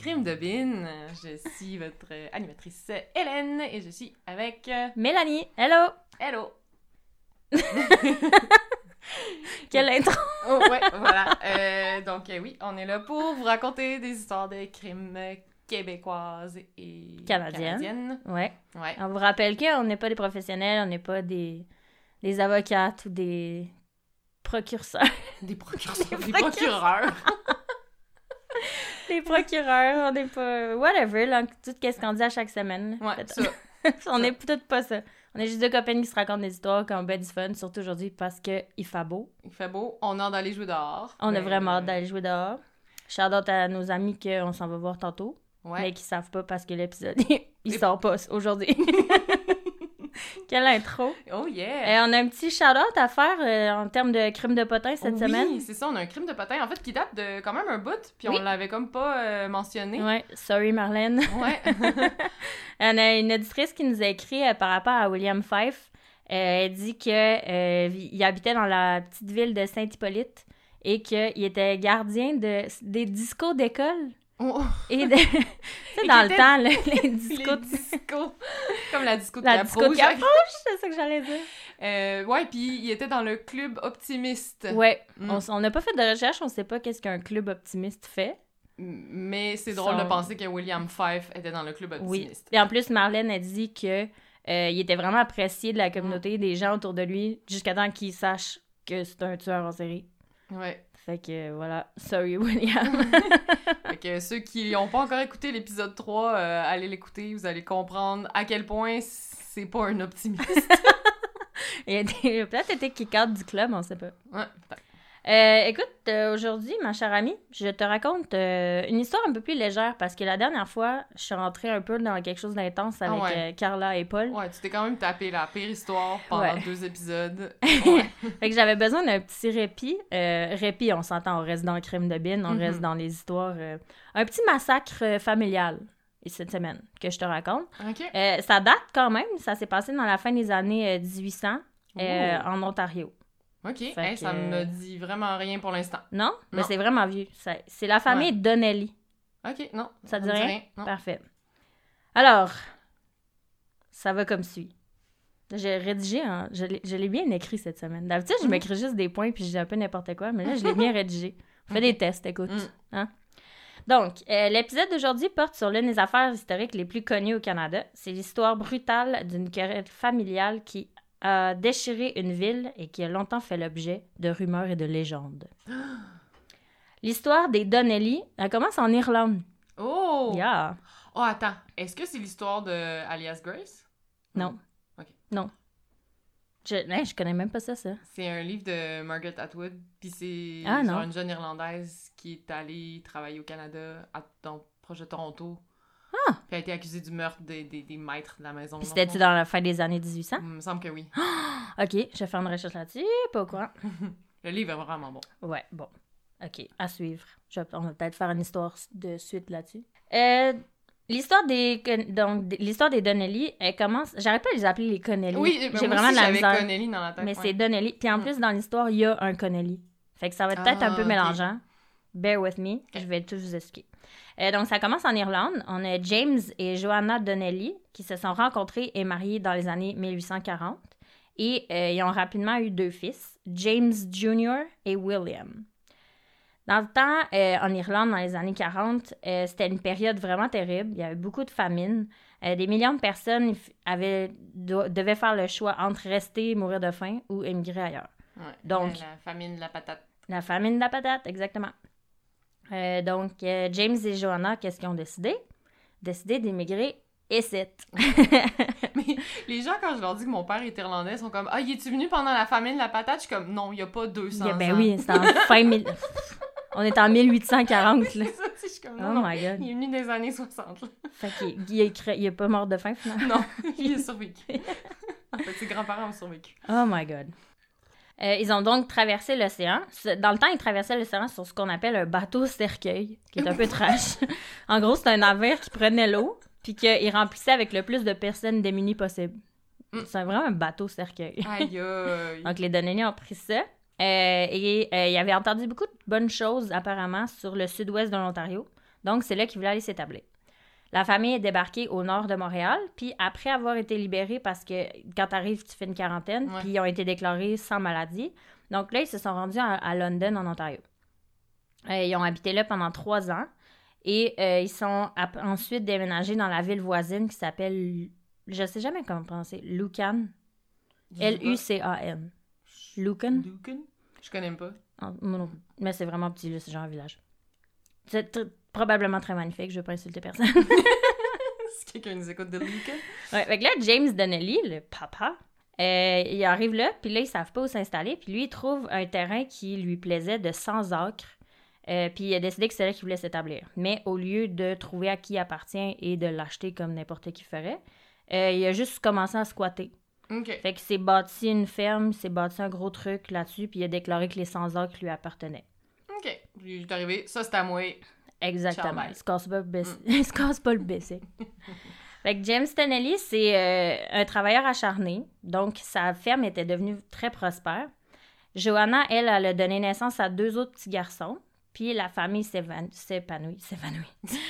Crime de Bin. Je suis votre animatrice Hélène et je suis avec euh, Mélanie, hello! Hello. Quelle intro! Oh, ouais, voilà. Euh, donc euh, oui, on est là pour vous raconter des histoires de crimes québécoises et Canadiennes. canadiennes. Ouais. Ouais. On vous rappelle qu'on n'est pas des professionnels, on n'est pas des, des avocates ou des procurseurs. Des procureurs. Des procureurs. procureurs. Des procureurs, on n'est pas... Whatever, là, tout ce qu'on dit à chaque semaine. Ouais, ça. on n'est peut-être pas ça. On est juste deux copains qui se racontent des histoires, qui ont ben du fun, surtout aujourd'hui parce qu'il fait beau. Il fait beau. On a hâte d'aller jouer dehors. On a Ben, vraiment hâte euh, d'aller jouer dehors. Shout out à nos amis qu'on s'en va voir tantôt. Ouais. mais qui savent pas parce que l'épisode il sort pas aujourd'hui. Quelle intro! Oh Et yeah. on a un petit shout-out à faire euh, en termes de crime de potin cette oui, semaine. c'est ça, on a un crime de potin en fait qui date de quand même un bout, puis Oui. on l'avait comme pas euh, mentionné. Ouais, sorry Marlène. Ouais. on a une auditrice qui nous a écrit euh, par rapport à William Fife. Euh, elle dit que euh, il habitait dans la petite ville de Saint-Hippolyte et qu'il était gardien de, des discos d'école. Oh, Et de... tu sais, Et dans le temps, là, les les discos... discos. Comme la disco de La Cap disco de Rouge. Cap C'est ça que j'allais dire. Euh, ouais, puis il était dans le club optimiste. Ouais, Mm. on n'a pas fait de recherche, on sait pas qu'est-ce qu'un club optimiste fait. Mais c'est drôle Son- de penser que William Fife était dans le club Oui. optimiste. Et en plus, Marlène a dit que euh, il était vraiment apprécié de la communauté, des gens autour de lui, jusqu'à temps qu'il sache que c'est un tueur en série. Ouais. Fait que voilà, sorry William. Fait que ceux qui n'ont pas encore écouté l'épisode 3, euh, allez l'écouter, vous allez comprendre à quel point c'est pas un optimiste. il a été- peut-être été kick-out du club, on sait pas. Ouais. Euh, écoute, euh, aujourd'hui, ma chère amie, je te raconte euh, une histoire un peu plus légère parce que la dernière fois, je suis rentrée un peu dans quelque chose d'intense avec Ah ouais. euh, Carla et Paul. Ouais, tu t'es quand même tapé la pire histoire pendant Ouais. deux épisodes. Ouais. Fait que j'avais besoin d'un petit répit. Répit, on s'entend, on reste dans le crime de bin, on Mhm. reste dans les histoires. un petit massacre familial cette semaine que je te raconte. OK. Euh, ça date quand même, ça s'est passé dans la fin des années euh, 1800 euh, Ouh. en Ontario. OK. Hey, que- ça me dit vraiment rien pour l'instant. Non? Mais c'est vraiment vieux. Ça- C'est la famille Donnelly. OK, non. Ça me dit rien? Non. Parfait. Alors, ça va comme suit. J'ai rédigé, hein, je l'ai- bien écrit cette semaine. D'habitude, je Mhm. m'écris juste des points puis je dis un peu n'importe quoi, mais là, je l'ai bien rédigé. On fait des tests, écoute. Mm. Hein? Donc, euh, l'épisode d'aujourd'hui porte sur l'une des affaires historiques les plus connues au Canada. C'est l'histoire brutale d'une querelle familiale qui a déchiré une ville et qui a longtemps fait l'objet de rumeurs et de légendes. L'histoire des Donnelly, elle commence en Irlande. Oh! Yeah. Oh, attends. Est-ce que c'est l'histoire de Alias Grace? Non. Ok. Non. Je, hein, je connais même pas ça, ça. C'est un livre de Margaret Atwood, puis c'est Ah, une jeune Irlandaise qui est allée travailler au Canada, à, dans, proche de Toronto. Ah! Puis a été accusée du meurtre des, des, des maîtres de la maison. Puis c'était-tu dans la fin des années 1800? Il me semble que oui. Ok, je vais faire une recherche là-dessus. Pas au courant. Le livre est vraiment bon. Ouais, bon. Ok, à suivre. Je- on va peut-être faire une histoire de suite là-dessus. Euh, l'histoire des donc l'histoire des Donnelly, elle commence. J'arrête pas de les appeler les Connelly. Oui, j'ai vraiment aussi, de la j'avais misère. Connelly dans la tête. Mais ouais. c'est Donnelly. Puis en Mm. plus dans l'histoire, il y a un Connelly. Fait que ça va être peut-être un Ah, peu ok. mélangeant. Bear with me. Je vais tout vous expliquer. Euh, donc ça commence en Irlande. On a James et Joanna Donnelly qui se sont rencontrés et mariés dans les années 1840. Et euh, ils ont rapidement eu deux fils, James Jr. et William. Dans le temps, euh, en Irlande, dans les années 40, euh, c'était une période vraiment terrible. Il y avait beaucoup de famine. Des millions de personnes avaient, devaient faire le choix entre rester, mourir de faim ou émigrer ailleurs. Ouais. Donc- La famine de la patate. La famine de la patate, exactement. Euh, donc, euh, James et Joanna, qu'est-ce qu'ils ont décidé? Décidé d'émigrer ici. Mais les gens, quand je leur dis que mon père est irlandais, sont comme Ah, y es-tu venu pendant la famine de la patate? Je suis comme Non, il n'y a pas 200 Yeah, ben ans. oui, c'est en fin... On est en 1840, là. C'est ça, je suis comme Oh Non, my God. Il est venu des années 60. là. Fait qu'il il est, il est pas mort de faim, finalement. Non, il est survécu. en fait, ses grands-parents ont survécu. Oh my God. Euh, ils ont donc traversé l'océan. Dans le temps, ils traversaient l'océan sur ce qu'on appelle un bateau cercueil, qui est un peu trash. en gros, c'est un navire qui prenait l'eau, puis qu'il remplissait avec le plus de personnes démunies possible. Mm. C'est vraiment un bateau cercueil. Aïe, aïe. Donc, les Donnelly ont pris ça. Euh, et euh, ils avaient entendu beaucoup de bonnes choses, apparemment, sur le sud-ouest de l'Ontario. Donc, c'est là qu'ils voulaient aller s'établir. La famille est débarquée au nord de Montréal, puis après avoir été libérés, parce que quand tu arrives, tu fais une quarantaine, Ouais. puis ils ont été déclarés sans maladie. Donc là, ils se sont rendus à, à London, en Ontario. Euh, ils ont habité là pendant trois ans et euh, ils sont ensuite déménagés dans la ville voisine qui s'appelle, je sais jamais comment prononcer, Lucan. L-U-C-A-N. Lucan? Lucan? Je connais pas. Ah, non. Mais c'est vraiment petit, c'est genre un village. C'est probablement très magnifique, je veux pas insulter personne. si quelqu'un nous écoute de Lucan. ouais, fait que là, James Donnelly, le papa, euh, il arrive là, puis là, ils savent pas où s'installer, puis lui, il trouve un terrain qui lui plaisait de 100 acres, euh, puis il a décidé que c'est là qu'il voulait s'établir. Mais au lieu de trouver à qui il appartient et de l'acheter comme n'importe qui ferait, euh, il a juste commencé à squatter. Fait qu'il s'est bâti une ferme, il s'est bâti un gros truc là-dessus, puis il a déclaré que les 100 acres lui appartenaient. Il est arrivé. Ça, c'est à moi. Exactement. Il se casse pas, le baisser. il se casse pas le baisser. fait que James Tennelly, c'est euh, un travailleur acharné. Donc, sa ferme était devenue très prospère. Johanna, elle, elle a donné naissance à deux autres petits garçons. Puis la famille s'épanouit. S'épanouit.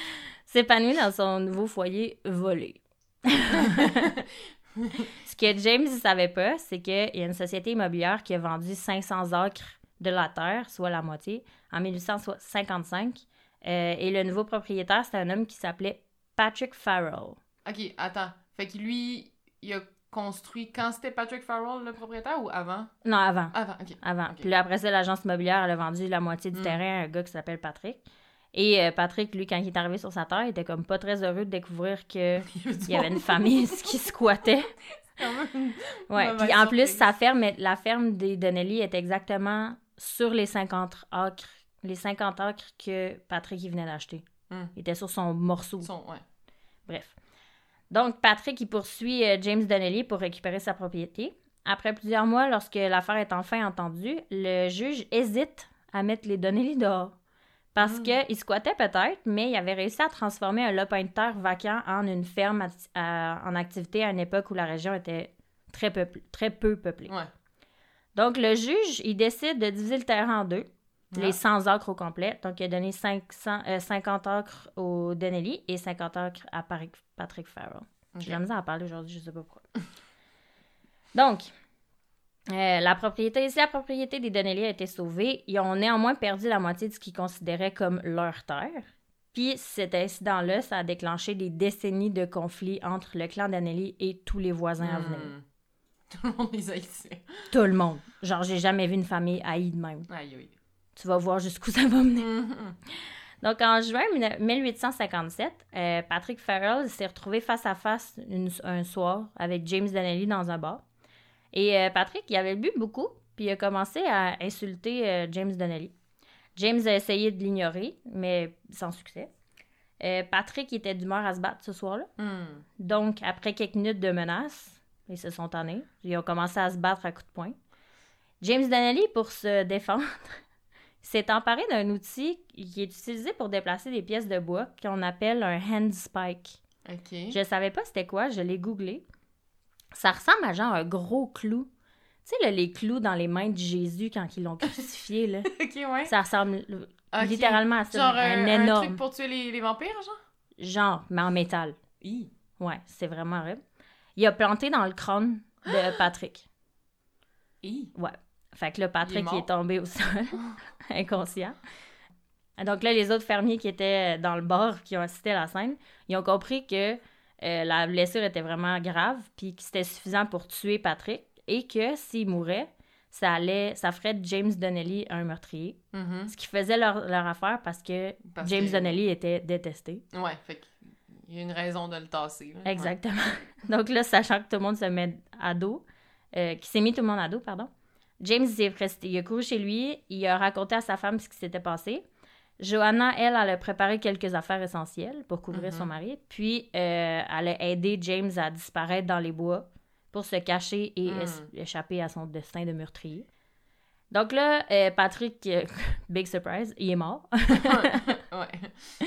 s'épanouit dans son nouveau foyer volé. Ce que James ne savait pas, c'est qu'il y a une société immobilière qui a vendu 500 acres de la terre, soit la moitié, en 1855. Euh, et le nouveau propriétaire, c'était un homme qui s'appelait Patrick Farrell. Ok, attends. Fait que lui, il a construit quand c'était Patrick Farrell, le propriétaire, ou avant? Non, avant. Avant, ok. Avant. Puis là, après ça, l'agence immobilière, elle a vendu la moitié du Mm. terrain à un gars qui s'appelle Patrick. Et euh, Patrick, lui, quand il est arrivé sur sa terre, il était comme pas très heureux de découvrir qu'il y avait une famille qui squattait. Ouais. Puis en plus, sa ferme, la ferme des Donnelly est exactement sur les 50 acres, les 50 acres que Patrick il venait d'acheter. Mm. Il était sur son morceau. Son, ouais. Bref. Donc, Patrick, il poursuit euh, James Donnelly pour récupérer sa propriété. Après plusieurs mois, lorsque l'affaire est enfin entendue, le juge hésite à mettre les Donnelly dehors. Parce Mm. qu'il squattait peut-être, mais il avait réussi à transformer un lopin de terre vacant en une ferme à- en activité à une époque où la région était très, peuple- très peu peuplée. Ouais. Donc, le juge, il décide de diviser le terrain en deux, Ah. les 100 acres au complet. Donc, il a donné 500, euh, 50 acres au Donnelly et 50 acres à Patrick, Patrick Farrell. Ok. J'ai la misère à parler aujourd'hui, je sais pas pourquoi. Donc, euh, la propriété, si la propriété des Donnelly a été sauvée, ils ont néanmoins perdu la moitié de ce qu'ils considéraient comme leur terre. Puis cet incident-là, ça a déclenché des décennies de conflits entre le clan Donnelly et tous les voisins à venir. Tout le monde les a ici. Tout le monde. Genre, j'ai jamais vu une famille haïe de même. Aïe, aïe. Tu vas voir jusqu'où ça va mener. Mhm. Donc, en juin 1857, euh, Patrick Farrell s'est retrouvé face à face une- un soir avec James Donnelly dans un bar. Et euh, Patrick, il avait bu beaucoup, puis il a commencé à insulter euh, James Donnelly. James a essayé de l'ignorer, mais sans succès. Patrick était d'humeur à se battre ce soir-là. Hmm. Donc, après quelques minutes de menaces, ils se sont tannés. Ils ont commencé à se battre à coups de poing. James Donnelly, pour se défendre, s'est emparé d'un outil qui est utilisé pour déplacer des pièces de bois qu'on appelle un handspike. Ok. Je savais pas c'était quoi, je l'ai googlé. Ça ressemble à genre un gros clou. Tu sais, là, les clous dans les mains de Jésus quand ils l'ont crucifié, là. Ouais. Ça ressemble littéralement à ça. Genre un, un, un énorme. truc pour tuer les, les vampires, genre? Genre, mais en métal. Hi. Ouais, c'est vraiment horrible. Il a planté dans le crâne de Patrick. Hi. Ouais. Fait que là, Patrick, Il est il est, mort. tombé au sol, inconscient. Donc là, les autres fermiers qui étaient dans le bar, qui ont assisté à la scène, ils ont compris que euh, la blessure était vraiment grave, puis que c'était suffisant pour tuer Patrick, et que s'il mourait, ça allait, ça ferait de James Donnelly un meurtrier. Mhm. Ce qui faisait leur, leur affaire parce que Parce James que- Donnelly était détesté. Ouais, fait qu'il y a une raison de le tasser. là. Exactement. Donc là, sachant que tout le monde se met à dos, euh, qui s'est mis tout le monde à dos, pardon, James il est resté, il a couru chez lui, il a raconté à sa femme ce qui s'était passé. Johanna, elle, elle a préparé quelques affaires essentielles pour couvrir son mari, puis euh, elle a aidé James à disparaître dans les bois pour se cacher et es- échapper à son destin de meurtrier. Donc là, euh, Patrick, euh, big surprise, il est mort. ouais.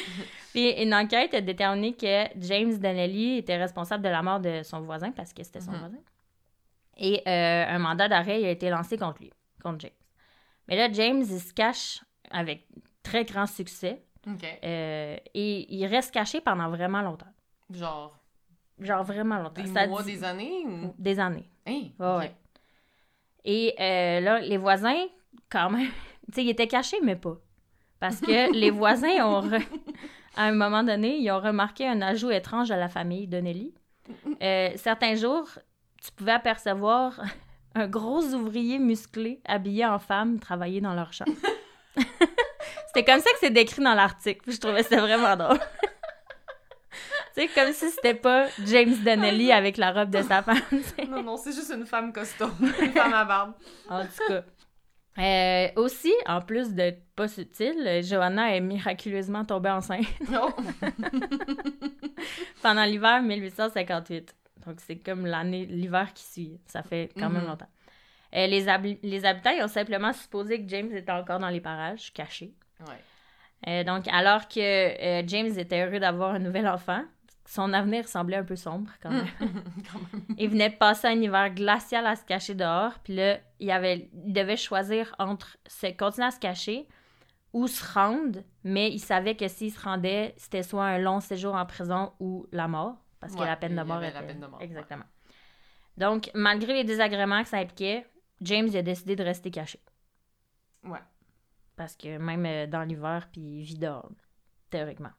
Puis une enquête a déterminé que James Donnelly était responsable de la mort de son voisin parce que c'était son Mhm. voisin. Et euh, un mandat d'arrêt a été lancé contre lui, contre James. Mais là, James, il se cache avec très grand succès. Euh, et il reste caché pendant vraiment longtemps. Genre, Genre vraiment longtemps. des Ça mois, dit- des années ou... Des années. Hein? Ouais. Et euh, là, les voisins, quand même, tu sais, ils étaient cachés, mais pas. Parce que les voisins ont, re- à un moment donné, ils ont remarqué un ajout étrange à la famille de Nelly. Euh, certains jours, tu pouvais apercevoir un gros ouvrier musclé habillé en femme travailler dans leur champ. c'était comme ça que c'est décrit dans l'article. Je trouvais ça vraiment drôle. sais, comme si c'était pas James Donnelly avec la robe de sa femme. Non, non, c'est juste une femme costaud. Une femme à barbe. En tout cas. Euh, aussi, en plus d'être pas subtile, euh, Johanna est miraculeusement tombée enceinte Oh. pendant l'hiver 1858. Donc, c'est comme l'année, l'hiver qui suit. Ça fait quand même Mhm. longtemps. Euh, les, hab- les habitants ils ont simplement supposé que James était encore dans les parages, caché. Ouais. Euh, donc, alors que James était heureux d'avoir un nouvel enfant, son avenir semblait un peu sombre quand même. Quand même. Il venait de passer un hiver glacial à se cacher dehors, puis là, il, avait, il devait choisir entre se continuer à se cacher ou se rendre, mais il savait que s'il se rendait, c'était soit un long séjour en prison ou la mort, parce que la peine de mort était... la peine de mort, ouais. Exactement. Donc, malgré les désagréments que ça impliquait, James il a décidé de rester caché. Ouais. Parce que même euh, dans l'hiver, puis il vit dehors, théoriquement.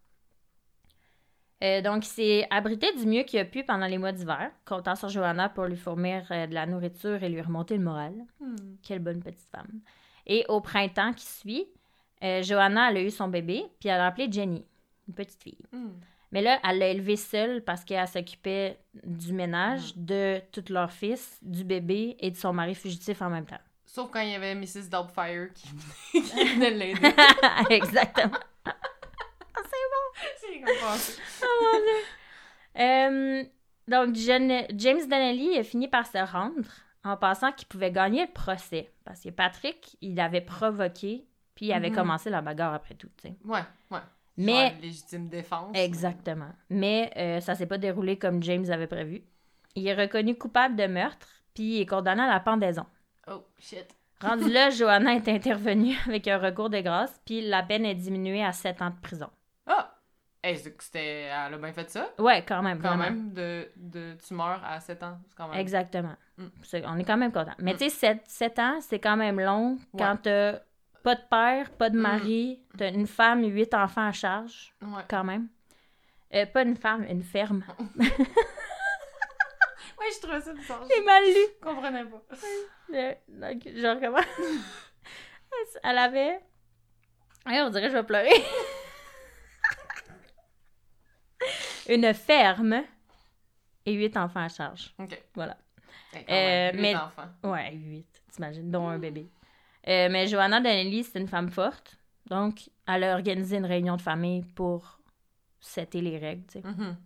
Euh, donc, il s'est abrité du mieux qu'il a pu pendant les mois d'hiver, comptant sur Johanna pour lui fournir euh, de la nourriture et lui remonter le moral. Hmm. Quelle bonne petite femme. Et au printemps qui suit, euh, Johanna, elle a eu son bébé, puis elle l'a appelé Jenny, une petite fille. Hmm. Mais là, elle l'a élevée seule parce qu'elle s'occupait du ménage, de tous leurs fils, du bébé et de son mari fugitif en même temps. Sauf quand il y avait Mrs. Doubtfire qui venait l'aider. Exactement. C'est compréhensible. Euh, donc, James Donnelly a fini par se rendre en pensant qu'il pouvait gagner le procès. Parce que Patrick, il avait provoqué, puis il avait Mhm. commencé la bagarre après tout. tu sais. Ouais, ouais. Mais, Genre, légitime défense. exactement. Mais euh, ça s'est pas déroulé comme James avait prévu. Il est reconnu coupable de meurtre, puis il est condamné à la pendaison. Oh, shit. Rendu là, Johanna est intervenue avec un recours de grâce, puis la peine est diminuée à 7 ans de prison. Hey, c'était... Elle a bien fait ça. Ouais, quand même. Quand vraiment. même, de, de tu meurs à 7 ans. Quand même... Exactement. Mm. On est quand même content. Mais Mm. tu sais, 7, ans, c'est quand même long quand t'as pas de père, pas de Mm. mari, t'as une femme, huit enfants à charge, Ouais. quand même. Euh, pas une femme, une ferme. Ouais, je trouvais ça bizarre. J'ai mal lu. Je comprenais pas. Le- donc, je recommence. Elle avait... Ouais, on dirait que je vais pleurer. Une ferme et huit enfants à charge. OK. Voilà. Euh, huit mais- enfants. Ouais, huit, t'imagines, dont un bébé. Euh, mais Johanna Donnelly, c'est une femme forte. Donc, elle a organisé une réunion de famille pour setter les règles, tu sais. Mhm.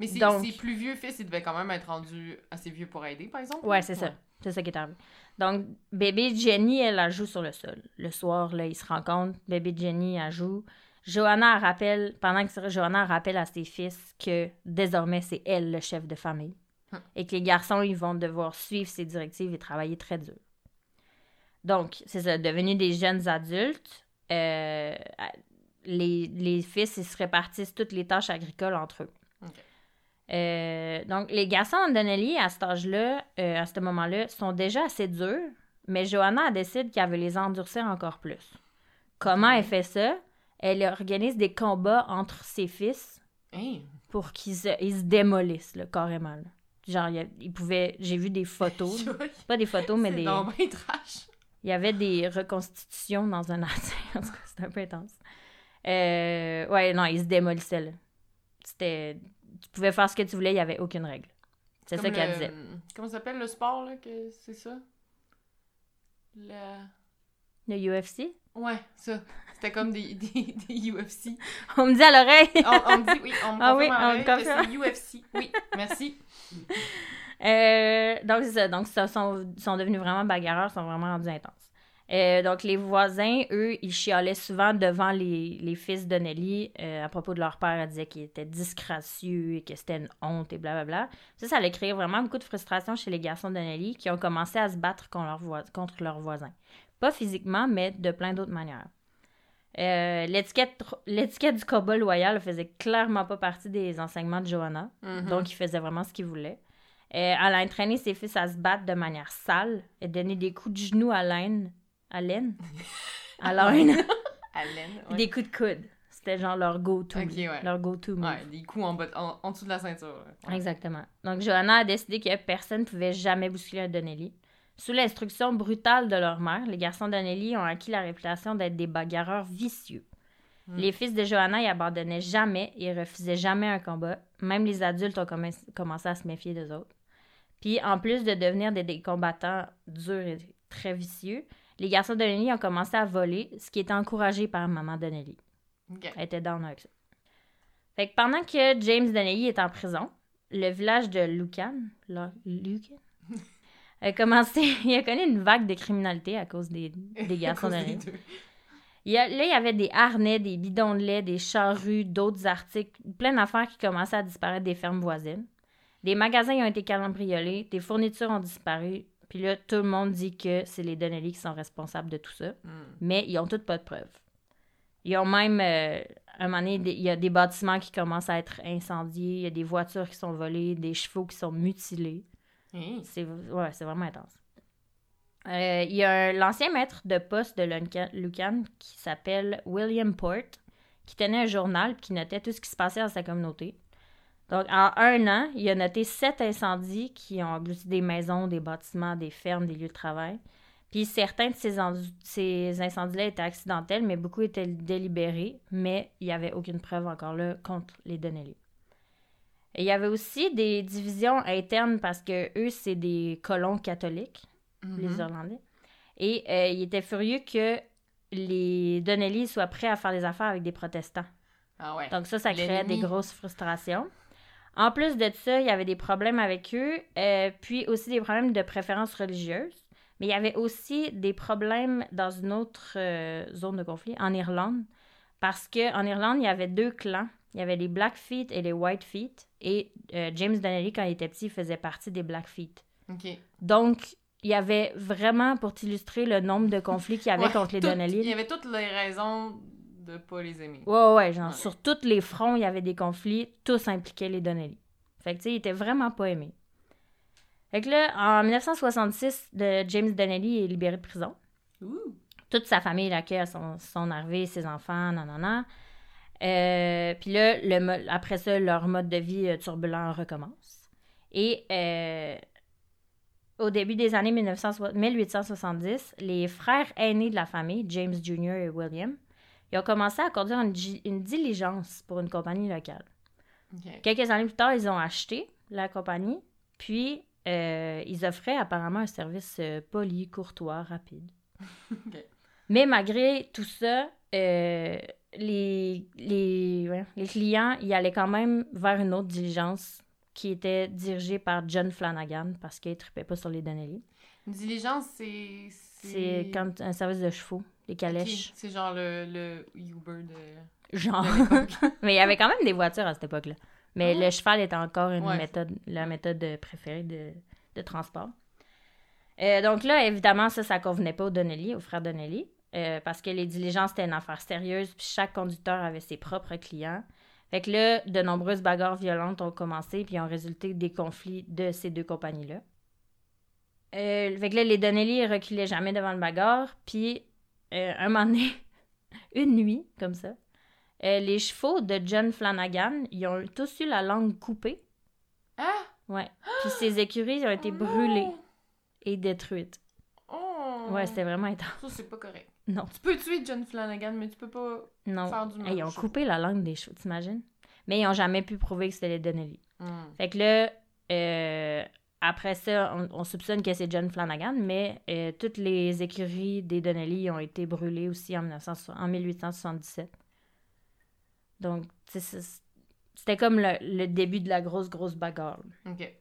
Mais ses, Donc- ses plus vieux fils, ils devaient quand même être rendus assez vieux pour aider, par exemple. Ouais, c'est ça. C'est ça qui est arrivé. Donc, bébé Jenny, elle, elle joue sur le sol. Le soir, là, ils se rencontrent. Bébé Jenny, elle joue. Johanna, elle rappelle, pendant que Johanna elle rappelle à ses fils que désormais, c'est elle le chef de famille. Hum. Et que les garçons, ils vont devoir suivre ses directives et travailler très dur. Donc, c'est ça, devenus des jeunes adultes, euh, les, les fils, ils se répartissent toutes les tâches agricoles entre eux. Euh, donc, les garçons Donnelly, à cet âge-là, euh, à ce moment-là, sont déjà assez durs, mais Johanna décide qu'elle veut les endurcir encore plus. Comment elle fait ça? Elle organise des combats entre ses fils Hey. pour qu'ils se, ils se démolissent, là, carrément. là. Genre, il pouvaient... J'ai vu des photos. pas des photos, mais des... trash. Il y avait des reconstitutions dans un atelier. En tout cas, c'était un peu intense. Euh, ouais, non, ils se démolissaient, là. C'était... Tu pouvais faire ce que tu voulais, il n'y avait aucune règle. C'est ça qu'elle le- disait. Comment ça s'appelle le sport, là, que c'est ça? Le... Le UFC? Ouais, ça. C'était comme des, des, des UFC. On me dit à l'oreille! On, on me dit, oui, on me Ah oui, on à l'oreille que c'est UFC. Oui, merci. Euh, donc, c'est ça. Donc, ils sont, sont devenus vraiment bagarreurs, sont vraiment rendus intenses. Euh, donc, les voisins, eux, ils chialaient souvent devant les, les fils de Nelly euh, à propos de leur père. Ils disaient qu'il était disgracieux et que c'était une honte et blablabla. Ça, ça allait créer vraiment beaucoup de frustration chez les garçons de Nelly qui ont commencé à se battre contre leurs voisins. Pas physiquement, mais de plein d'autres manières. Euh, l'étiquette, du combat loyal faisait clairement pas partie des enseignements de Johanna. Mhm. Donc, il faisait vraiment ce qu'il voulait. Euh, elle a entraîné ses fils à se battre de manière sale et donné des coups de genoux à laine. À laine? À laine. Ouais. Des coups de coude. C'était genre leur go-to. Ouais. Leur go-to. Ouais, des coups en, bas, en, en dessous de la ceinture. Exactement. Donc, Johanna a décidé que personne ne pouvait jamais bousculer un Donnelly. Sous l'instruction brutale de leur mère, les garçons Donnelly ont acquis la réputation d'être des bagarreurs vicieux. Mm. Les fils de Johanna y abandonnaient jamais et refusaient jamais un combat. Même les adultes ont commen- commencé à se méfier d'eux autres. Puis, en plus de devenir des, des combattants durs et très vicieux, les garçons Donnelly ont commencé à voler, ce qui était encouragé par maman Donnelly. Ok. Elle était down avec ça. Fait que pendant que James Donnelly est en prison, le village de Lucan, là, Lucan, a commencé, il a connu une vague de criminalité à cause des, des garçons deux. Il y a- là, il y avait des harnais, des bidons de lait, des charrues, d'autres articles, plein d'affaires qui commençaient à disparaître des fermes voisines. Des magasins ont été cambriolés, des fournitures ont disparu, puis là, tout le monde dit que c'est les Donnelly qui sont responsables de tout ça Hmm. mais ils ont toutes pas de preuves. Ils ont même, euh, un moment donné, des- il y a des bâtiments qui commencent à être incendiés, il y a des voitures qui sont volées, des chevaux qui sont mutilés. C'est vraiment intense. Euh, il y a l'ancien maître de poste de Lucan qui s'appelle William Port, qui tenait un journal qui notait tout ce qui se passait dans sa communauté. Donc, en un an, il a noté sept incendies qui ont englouti des maisons, des bâtiments, des fermes, des lieux de travail. Puis certains de ces incendies-là étaient accidentels, mais beaucoup étaient délibérés, mais il n'y avait aucune preuve encore là contre les Donnelly. Il y avait aussi des divisions internes parce que eux, c'est des colons catholiques, les Mhm. Irlandais. Et euh, ils étaient furieux que les Donnelly soient prêts à faire des affaires avec des protestants. Ah ouais. Donc ça, ça créait des grosses frustrations. En plus de ça, il y avait des problèmes avec eux, euh, puis aussi des problèmes de préférence religieuse. Mais il y avait aussi des problèmes dans une autre euh, zone de conflit, en Irlande, parce qu'en Irlande, il y avait deux clans. Il y avait les Blackfeet et les Whitefeet. Et euh, James Donnelly, quand il était petit, faisait partie des Blackfeet. Ok. Donc, il y avait vraiment, pour t'illustrer le nombre de conflits qu'il y avait Ouais, contre les Donnelly. Il y avait toutes les raisons de pas les aimer. Ouais, ouais, genre Ouais. sur tous les fronts, il y avait des conflits, tous impliquaient les Donnelly. Fait que, tu sais, il était vraiment pas aimé. Fait que là, en 1966, de James Donnelly est libéré de prison. Ouh. Toute sa famille l'accueille à son, son arrivée, ses enfants, non. Euh, Puis là, le après ça, leur mode de vie euh, turbulent recommence. Et euh, au début des années 1960 1870, les frères aînés de la famille, James Jr. et William, ils ont commencé à conduire une, diligence pour une compagnie locale. Quelques années plus tard, ils ont acheté la compagnie, puis euh, ils offraient apparemment un service poli, courtois, rapide. Mais malgré tout ça, euh, les, les, ouais, les clients ils allaient quand même vers une autre diligence qui était dirigée par John Flanagan parce qu'il ne trippait pas sur les Donnelly. Une diligence, c'est. C'est quand un service de chevaux, les Ok, calèches. C'est genre le, le Uber de. Genre. de. Mais il y avait quand même des voitures à cette époque-là. Mais Ah le cheval était encore une Ouais. méthode, la méthode préférée de, de transport. Euh, donc là, évidemment, ça, ça convenait pas aux Donnelly, aux frères Donnelly, euh, parce que les diligences, c'était une affaire sérieuse, puis chaque conducteur avait ses propres clients. Fait que là, de nombreuses bagarres violentes ont commencé, puis ont résulté des conflits de ces deux compagnies-là. Euh, fait que là, les Donnelly ils reculaient jamais devant le bagarre, puis euh, un moment donné, une nuit, comme ça, les chevaux de John Flanagan, ils ont tous eu la langue coupée. Ah! Ouais. Puis ces écuries ont été Oh brûlées et détruites. Oh! Ouais, c'était vraiment intense. Ça, c'est pas correct. Non. Tu peux tuer John Flanagan, mais tu peux pas Non. faire du mal. Ils ont coupé la langue des chevaux, t'imagines? Mais ils ont jamais pu prouver que c'était les Donnelly. Hmm. Fait que là, euh, après ça, on, on soupçonne que c'est John Flanagan, mais euh, toutes les écuries des Donnelly ont été brûlées aussi en, 1960 en 1877. Donc, c'était comme le, le début de la grosse, grosse bagarre. Ok.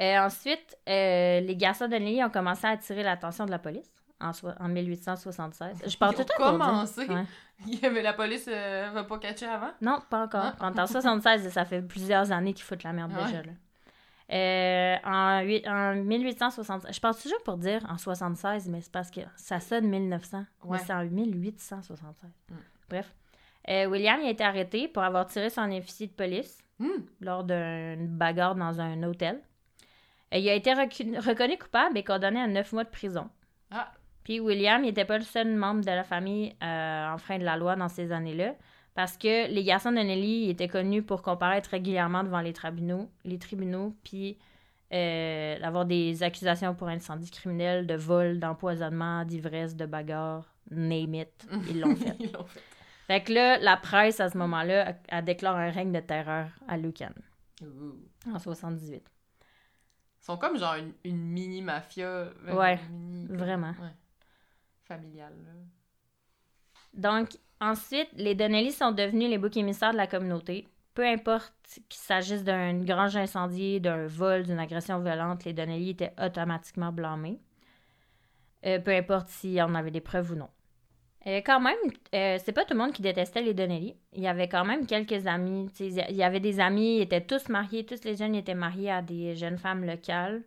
Euh, ensuite, euh, les garçons Donnelly ont commencé à attirer l'attention de la police en, soi- en 1876. Je parle tout le temps commencé? Ouais. Avait la police euh, va pas catcher avant? Non, pas encore. Ah. En 76, ça fait plusieurs années qu'ils foutent la merde ouais. déjà. Là. Euh, en, en 1876, je pense toujours pour dire en 76, mais c'est parce que ça sonne 1900. Ouais. Mais c'est en 1876. Mm. Bref. Euh, William il a été arrêté pour avoir tiré son officier de police Hmm. lors d'une bagarre dans un hôtel. Euh, il a été reconnu coupable et condamné à 9 mois de prison. Ah, Puis William, il n'était pas le seul membre de la famille euh, enfreint de la loi dans ces années-là, parce que les garçons de Nelly étaient connus pour comparaître régulièrement devant les tribunaux, les tribunaux puis euh, avoir des accusations pour incendie criminel, de vol, d'empoisonnement, d'ivresse, de bagarre, name it, ils l'ont fait. Ils fait. Fait que là, la presse, à ce moment-là, a, déclaré un règne de terreur à Lucan, en 78. Ils sont comme genre une, une mini-mafia. Ouais, mini- vraiment. Ouais. Donc, ensuite, les Donnelly sont devenus les boucs émissaires de la communauté. Peu importe qu'il s'agisse d'un grange incendie, d'un vol, d'une agression violente, les Donnelly étaient automatiquement blâmés. Euh, peu importe si on avait des preuves ou non. Euh, quand même, euh, c'est pas tout le monde qui détestait les Donnelly. Il y avait quand même quelques amis. Il y avait des amis, ils étaient tous mariés, tous les jeunes étaient mariés à des jeunes femmes locales.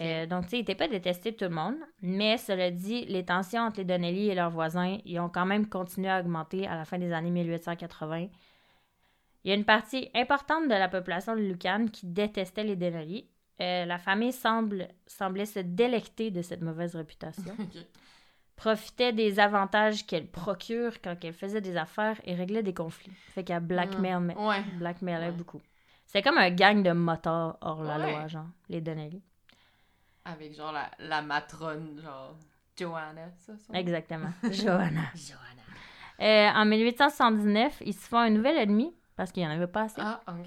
Euh, donc, tu sais, ils n'étaient pas détestés de tout le monde. Mais cela dit, les tensions entre les Donnelly et leurs voisins, ils ont quand même continué à augmenter à la fin des années 1880. Il y a une partie importante de la population de Lucan qui détestait les Donnelly. Euh, la famille semble, semblait se délecter de cette mauvaise réputation, Ok. profitait des avantages qu'elle procure quand elle faisait des affaires et réglait des conflits. Fait qu'elle blackmail, Mm. Ouais. blackmailait Ouais. beaucoup. C'est comme un gang de motards hors la loi, genre, les Donnelly. Avec genre la, la matrone, genre Joanna, ça, nom? Exactement. Johanna. Joanna. Euh, en 1879, ils se font un nouvel ennemi, parce qu'il n'y en avait pas assez, Ah, ok.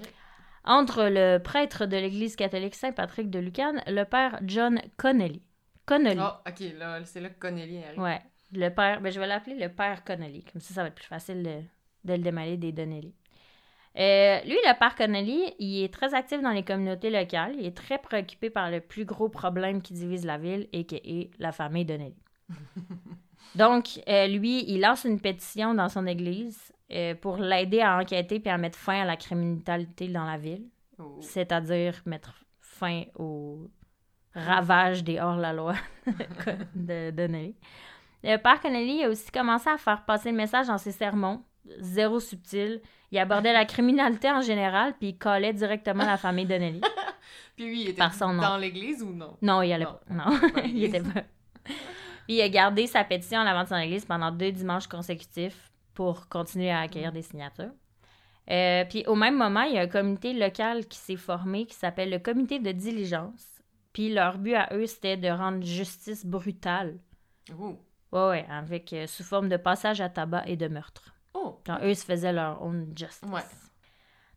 entre le prêtre de l'Église catholique Saint-Patrick de Lucan, le père John Connolly. Connolly. Ah, ok, là, c'est là que Connelly arrive. Ouais. Le père, ben, je vais l'appeler le père Connolly. Comme ça, ça va être plus facile de, de le démêler des Donnelly. Euh, lui, le père Connolly, il est très actif dans les communautés locales. Il est très préoccupé par le plus gros problème qui divise la ville, et qui est la famille Donnelly. Donc, euh, lui, il lance une pétition dans son église euh, pour l'aider à enquêter puis à mettre fin à la criminalité dans la ville, Oh. c'est-à-dire mettre fin au ravage des hors-la-loi de Donnelly. Le père Connelly a aussi commencé à faire passer le message dans ses sermons, zéro subtil. Il abordait la criminalité en général, puis il collait directement la famille Donnelly. Puis lui, il était Par son nom. dans l'église ou non? Non, il allait Non. pas. Non, il était pas. Puis il a gardé sa pétition à l'avant de son église pendant deux dimanches consécutifs pour continuer à accueillir des signatures. Euh, puis au même moment, il y a un comité local qui s'est formé qui s'appelle le comité de diligence. Puis leur but à eux, c'était de rendre justice brutale. Oh. Ouais, ouais, avec euh, sous forme de passage à tabac et de meurtre. Oh. Quand eux se faisaient leur own justice. Ouais.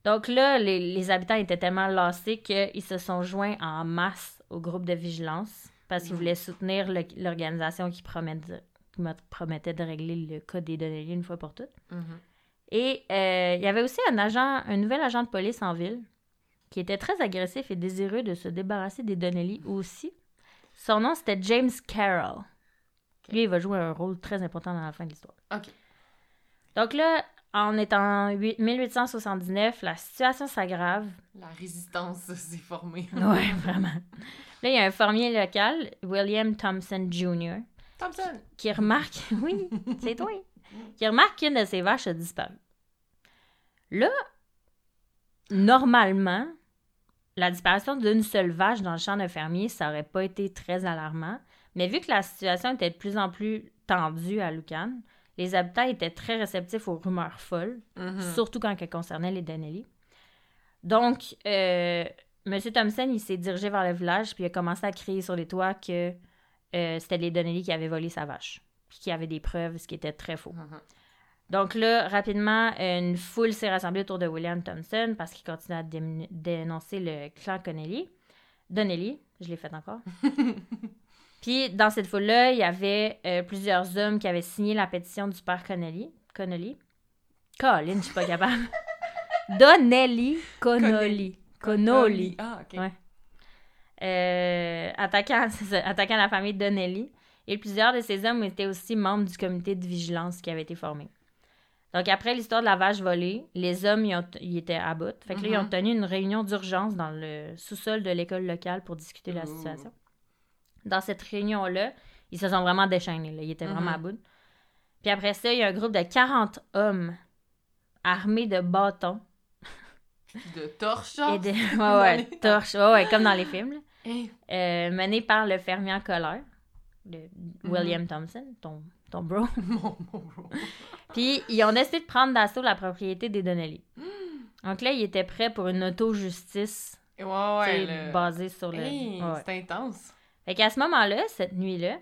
Donc là, les, les habitants étaient tellement lassés qu'ils se sont joints en masse au groupe de vigilance parce qu'ils Mhm. voulaient soutenir l'organisation qui, promettait- qui me- promettait de régler le cas des Donnelly une fois pour toutes. Mhm. Et euh, il y avait aussi un agent, un nouvel agent de police en ville qui était très agressif et désireux de se débarrasser des Donnelly aussi. Son nom, c'était James Carroll. Lui, il va jouer un rôle très important dans la fin de l'histoire. Ok. Donc là, on est en huit- 1879, la situation s'aggrave. La résistance s'est formée. Ouais, vraiment. Là, il y a un fermier local, William Thompson Jr., Thompson! qui remarque, oui, c'est toi, qui remarque qu'une de ses vaches a disparu. Là, normalement, la disparition d'une seule vache dans le champ d'un fermier, ça aurait pas été très alarmant. Mais vu que la situation était de plus en plus tendue à Lucan, les habitants étaient très réceptifs aux rumeurs folles, Mhm. surtout quand elles concernaient les Donnelly. Donc, euh, M. Thompson, il s'est dirigé vers le village, puis il a commencé à crier sur les toits que euh, c'était les Donnelly qui avaient volé sa vache, puis qu'il y avait des preuves, ce qui était très faux. Mhm. Donc là, rapidement, une foule s'est rassemblée autour de William Thompson parce qu'il continuait à dé- dénoncer le clan Connelly. Donnelly, je l'ai fait encore. Puis dans cette foule-là, il y avait euh, plusieurs hommes qui avaient signé la pétition du père Connelly. Connelly. Colin, je suis pas capable. Donnelly Connolly. Connolly. Ah, ok. Ouais. Euh, attaquant, attaquant la famille Donnelly. Et plusieurs de ces hommes étaient aussi membres du comité de vigilance qui avait été formé. Donc, après l'histoire de la vache volée, les hommes, ont- ils étaient à bout. Fait que là, ils ont Mhm. tenu une réunion d'urgence dans le sous-sol de l'école locale pour discuter de la situation. Dans cette réunion-là, ils se sont vraiment déchaînés. Là. Ils étaient vraiment Mhm. à bout. Puis après ça, il y a un groupe de 40 hommes armés de bâtons De torche, et genre. de ouais, ouais, les- torches, ouais, ouais, comme dans les films, là. Hey. Euh, menés par le fermier en colère, de Mhm. William Thompson, ton, ton bro. Mon, mon bro. Puis ils ont décidé de prendre d'assaut la propriété des Donnelly. Donc là, ils étaient prêts pour une auto-justice Ouais, tu ouais. sais, le- basée sur le. Hey, Ouais. c'est intense. Fait qu'à ce moment-là, cette nuit-là,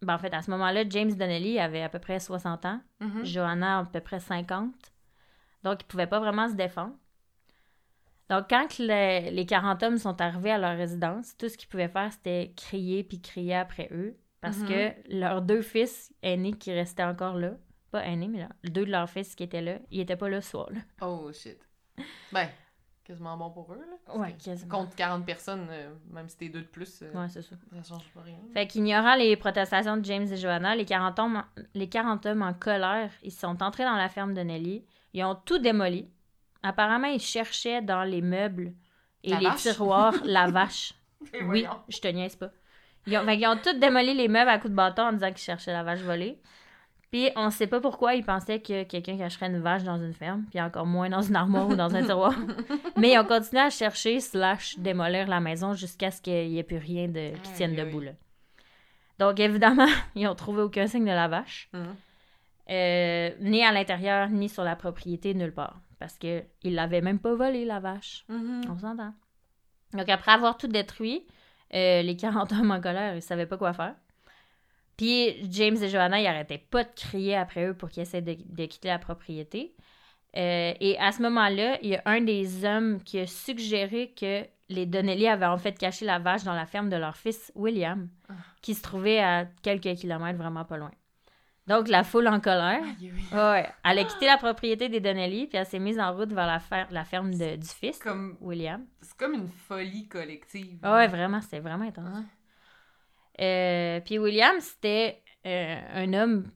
ben en fait, à ce moment-là, James Donnelly avait à peu près 60 ans, Mhm. Johanna à peu près 50. Donc, ils pouvaient pas vraiment se défendre. Donc, quand le- les 40 hommes sont arrivés à leur résidence, tout ce qu'ils pouvaient faire, c'était crier puis crier après eux. Parce Mhm. que leurs deux fils aînés qui restaient encore là, pas aînés, mais là, deux de leurs fils qui étaient là, ils étaient pas là ce soir-là. Oh, shit. Ben, quasiment bon pour eux, là. Ouais, quasiment. Contre 40 personnes, euh, même si t'es deux de plus, euh, Ouais, c'est ça. ça change pas rien. Fait qu'ignorant les protestations de James et Joanna, les 40, hommes, les 40 hommes en colère, ils sont entrés dans la ferme de Nelly. Ils ont tout démoli. Apparemment, ils cherchaient dans les meubles et La les vache? tiroirs la vache. Et Oui, voyons. je te niaise pas. Ils ont, fait qu'ils ont tout démoli les meubles à coups de bâton en disant qu'ils cherchaient la vache volée. Puis on sait pas pourquoi ils pensaient que quelqu'un cacherait une vache dans une ferme, puis encore moins dans une armoire ou dans un tiroir. Mais ils ont continué à chercher slash démolir la maison jusqu'à ce qu'il n'y ait plus rien de, qui tienne debout là. Donc évidemment, ils ont trouvé aucun signe de la vache, Mhm. euh, ni à l'intérieur ni sur la propriété nulle part, parce que ils l'avaient même pas volée la vache. Mhm. On s'entend. Donc, après avoir tout détruit, euh, les 40 hommes en colère, ils savaient pas quoi faire. Puis, James et Joanna, ils arrêtaient pas de crier après eux pour qu'ils essaient de, de quitter la propriété. Euh, et à ce moment-là, il y a un des hommes qui a suggéré que les Donnelly avaient en fait caché la vache dans la ferme de leur fils William, Ah. qui se trouvait à quelques kilomètres vraiment pas loin. Donc, la foule en colère, ouais, elle a quitté la propriété des Donnelly, puis elle s'est mise en route vers la, fer- la ferme de- du fils, Comme... William. C'est comme une folie collective. Ah ouais, vraiment, c'était vraiment intense. Euh, puis William, c'était euh, un homme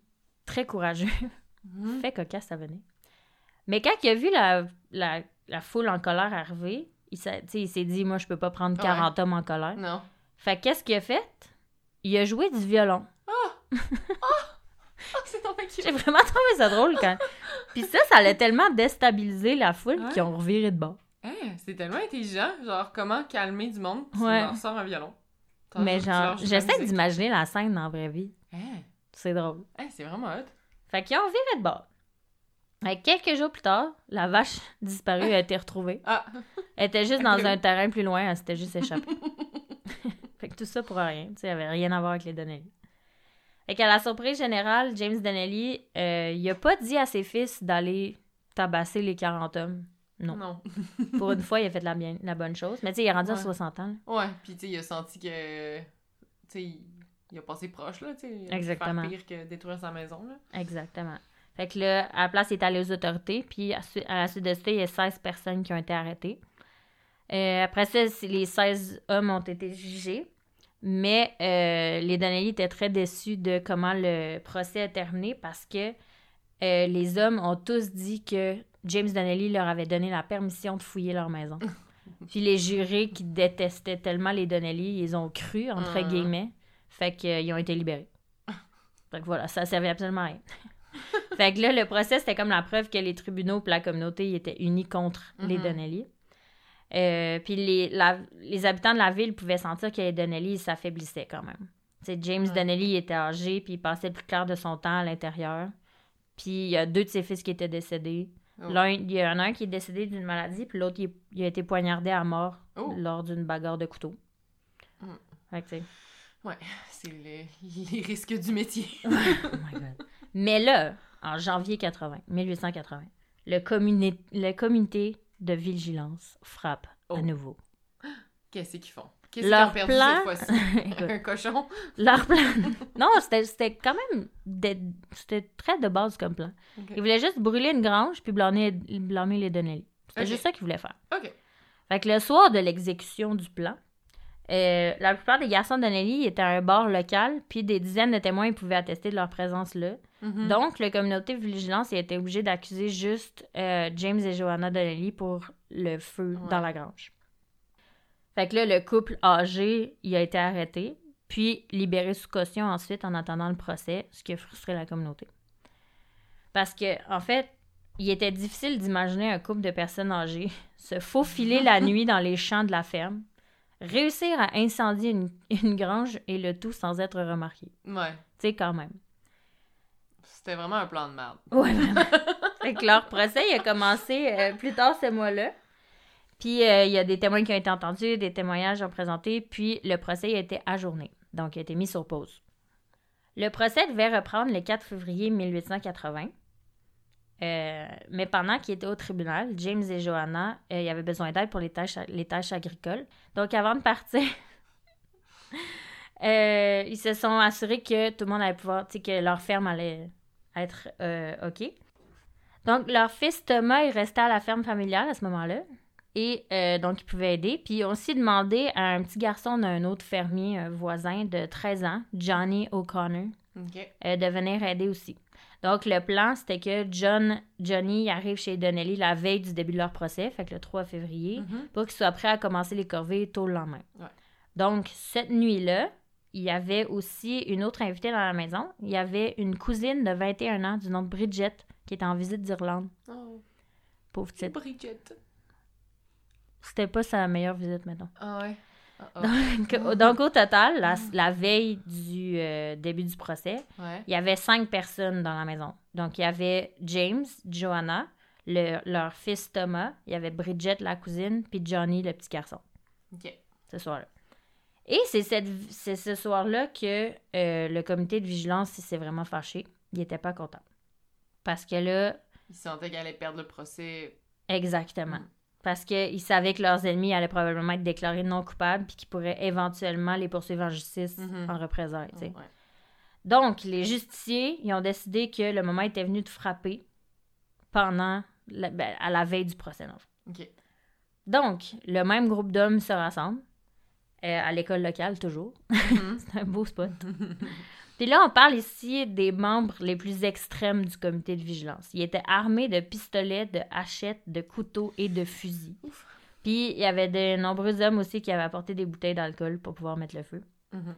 très courageux. Mhm. fait cocasse, ça venait. Mais quand il a vu la, la, la foule en colère arriver, il s'est, dit, moi, je peux pas prendre 40 hommes en colère. Non. Fait qu'est-ce qu'il a fait? Il a joué du violon. Ah, c'est donc cute. J'ai vraiment trouvé ça drôle quand... Puis ça, ça l'a tellement déstabilisé la foule Ouais. qu'ils ont reviré de bord. Hein, c'est tellement intelligent. Genre, comment calmer du monde. Tu Ouais. leur sors un violon. Mais genre, j'essaie d'imaginer la scène dans la vraie vie. Hein, C'est drôle. hein, c'est vraiment hot. Fait qu'ils ont viré de bord. Fait que quelques jours plus tard, la vache disparue a été retrouvée. Ah, Elle était juste dans un terrain plus loin, elle s'était juste échappée. fait que tout ça pour rien, tu sais, avait rien à voir avec les Donnelly. Fait qu'à la surprise générale, James Donnelly, euh, il a pas dit à ses fils d'aller tabasser les 40 hommes. Non. non. Pour une fois, il a fait la, bien, la bonne chose. Mais tu sais, il est rendu à Ouais. 60 ans. là. Ouais, puis tu sais, il a senti que. Tu sais, il- a passé proche, là, tu sais. Exactement. Faire pire que détruire sa maison, là. Exactement. Fait que là, à la place, il est allé aux autorités. Puis à, la suite de ça, il y a 16 personnes qui ont été arrêtées. Euh, après ça, les 16 hommes ont été jugés. Mais euh, les Donnelly étaient très déçus de comment le procès a terminé parce que euh, les hommes ont tous dit que James Donnelly leur avait donné la permission de fouiller leur maison. Puis les jurés qui détestaient tellement les Donnelly, ils ont cru, entre Mhm. guillemets. Fait qu'ils ont été libérés. Fait que voilà, ça servait absolument à rien. fait que là, le procès, c'était comme la preuve que les tribunaux et la communauté ils étaient unis contre les Mhm. Donnelly. Euh, puis les, la- les habitants de la ville pouvaient sentir que les Donnelly s'affaiblissaient quand même. Tu sais, James Ouais. Donnelly il était âgé, puis il passait le plus clair de son temps à l'intérieur. Puis il y a deux de ses fils qui étaient décédés. Oh. L'un, il y en a un qui est décédé d'une maladie, puis l'autre, il, il a été poignardé à mort Oh. lors d'une bagarre de couteau. Mm. Fait que, tu sais, C'est le- les risques du métier. Oh my God. Mais là, en janvier 80, 1880, le, communi- le comité de vigilance frappe à nouveau. Qu'est-ce qu'ils font? Qu'est-ce qu'ils Leur ont perdu plan- cette fois-ci? Un cochon? leur plan... non, c'était c'était quand même... C'était très de base comme plan. Ok. Ils voulaient juste brûler une grange puis blâmer, blâmer les Donnelly. C'était juste ça qu'ils voulaient faire. Ok. Fait que le soir de l'exécution du plan, Euh, la plupart des garçons de Nelly étaient à un bar local, puis des dizaines de témoins pouvaient attester de leur présence là. Mhm. Donc, le communauté de vigilance a été obligé d'accuser juste euh, James et Joanna Donnelly pour le feu Ouais. dans la grange. Fait que là, le couple âgé, il a été arrêté, puis libéré sous caution ensuite en attendant le procès, ce qui a frustré la communauté. Parce que, en fait, il était difficile d'imaginer un couple de personnes âgées se faufiler la nuit dans les champs de la ferme, réussir à incendier une, une grange et le tout sans être remarqué. Ouais. Tu sais, quand même. C'était vraiment un plan de merde. Ouais, vraiment. fait que leur procès, il a commencé euh, plus tard ce mois-là. Puis euh, il y a des témoins qui ont été entendus, des témoignages ont présenté, puis le procès a été ajourné. Donc, il a été mis sur pause. Le procès devait reprendre le 4 février 1880. Euh, mais pendant qu'il était au tribunal, James et Joanna, euh, il y avaient besoin d'aide pour les tâches, les tâches agricoles. Donc, avant de partir, euh, ils se sont assurés que tout le monde allait pouvoir, que leur ferme allait être OK. Donc, leur fils Thomas est resté à la ferme familiale à ce moment-là. Et euh, donc, il pouvait aider. Puis, ils ont aussi demandé à un petit garçon d'un autre fermier un voisin de 13 ans, Johnny O'Connor, euh, de venir aider aussi. Donc, le plan, c'était que John, Johnny arrive chez Donnelly la veille du début de leur procès, fait que le 3 février, Mhm. pour qu'il soit prêt à commencer les corvées tôt le lendemain. Ouais. Donc, cette nuit-là, il y avait aussi une autre invitée dans la maison. Il y avait une cousine de 21 ans du nom de Bridget qui était en visite d'Irlande. Oh, Pauvre petite. Bridget. C'était pas sa meilleure visite, maintenant. Ah ouais. Ah, ah. Donc, donc, au total, la, la veille du euh, début du procès, Ouais. il y avait cinq personnes dans la maison. Donc, il y avait James, Joanna, le- leur fils Thomas, il y avait Bridget, la cousine, puis Johnny, le petit garçon, Ok. ce soir-là. Et c'est ce soir-là que euh, le comité de vigilance s'est vraiment fâché. Il n'était pas content. Parce que là, Ils sentaient qu'elle allait perdre le procès. exactement. Mm. Parce qu'ils savaient que leurs ennemis allaient probablement être déclarés non coupables puis qu'ils pourraient éventuellement les poursuivre en justice Mhm. en représailles. Ouais. Donc, les justiciers, ils ont décidé que le moment était venu de frapper pendant, la- ben, à la veille du procès. Donc, le même groupe d'hommes se rassemble, euh, à l'école locale toujours. Mhm. C'est un beau spot. Puis là, on parle ici des membres les plus extrêmes du comité de vigilance. Ils étaient armés de pistolets, de hachettes, de couteaux et de fusils. Ouf. Puis il y avait de nombreux hommes aussi qui avaient apporté des bouteilles d'alcool pour pouvoir mettre le feu. Mhm.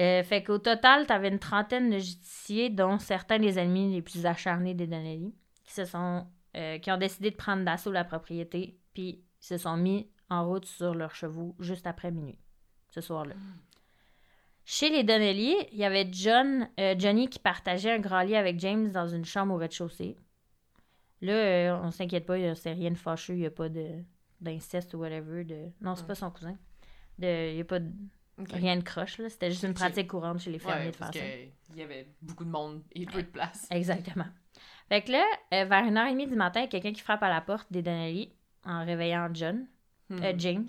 Euh, fait qu'au total, t'avais une trentaine de justiciers, dont certains des ennemis les plus acharnés des Donnelly, qui se sont, euh, qui ont décidé de prendre d'assaut la propriété, puis se sont mis en route sur leurs chevaux juste après minuit, ce soir-là. Chez les Donnelly, il y avait John, euh, Johnny qui partageait un grand lit avec James dans une chambre au rez-de-chaussée. Là, euh, on s'inquiète pas, il- c'est rien de fâcheux, il n'y a pas d'inceste ou whatever. De... Non, c'est Ouais. pas son cousin. Il n'y a pas de... Rien de croche, là. C'était juste une pratique courante chez les fermiers Ouais, de ça. qu'il y avait beaucoup de monde et peu de place. Exactement. Fait que là, euh, vers une heure et demie du matin, il y a quelqu'un qui frappe à la porte des Donnelly en réveillant John, euh, James.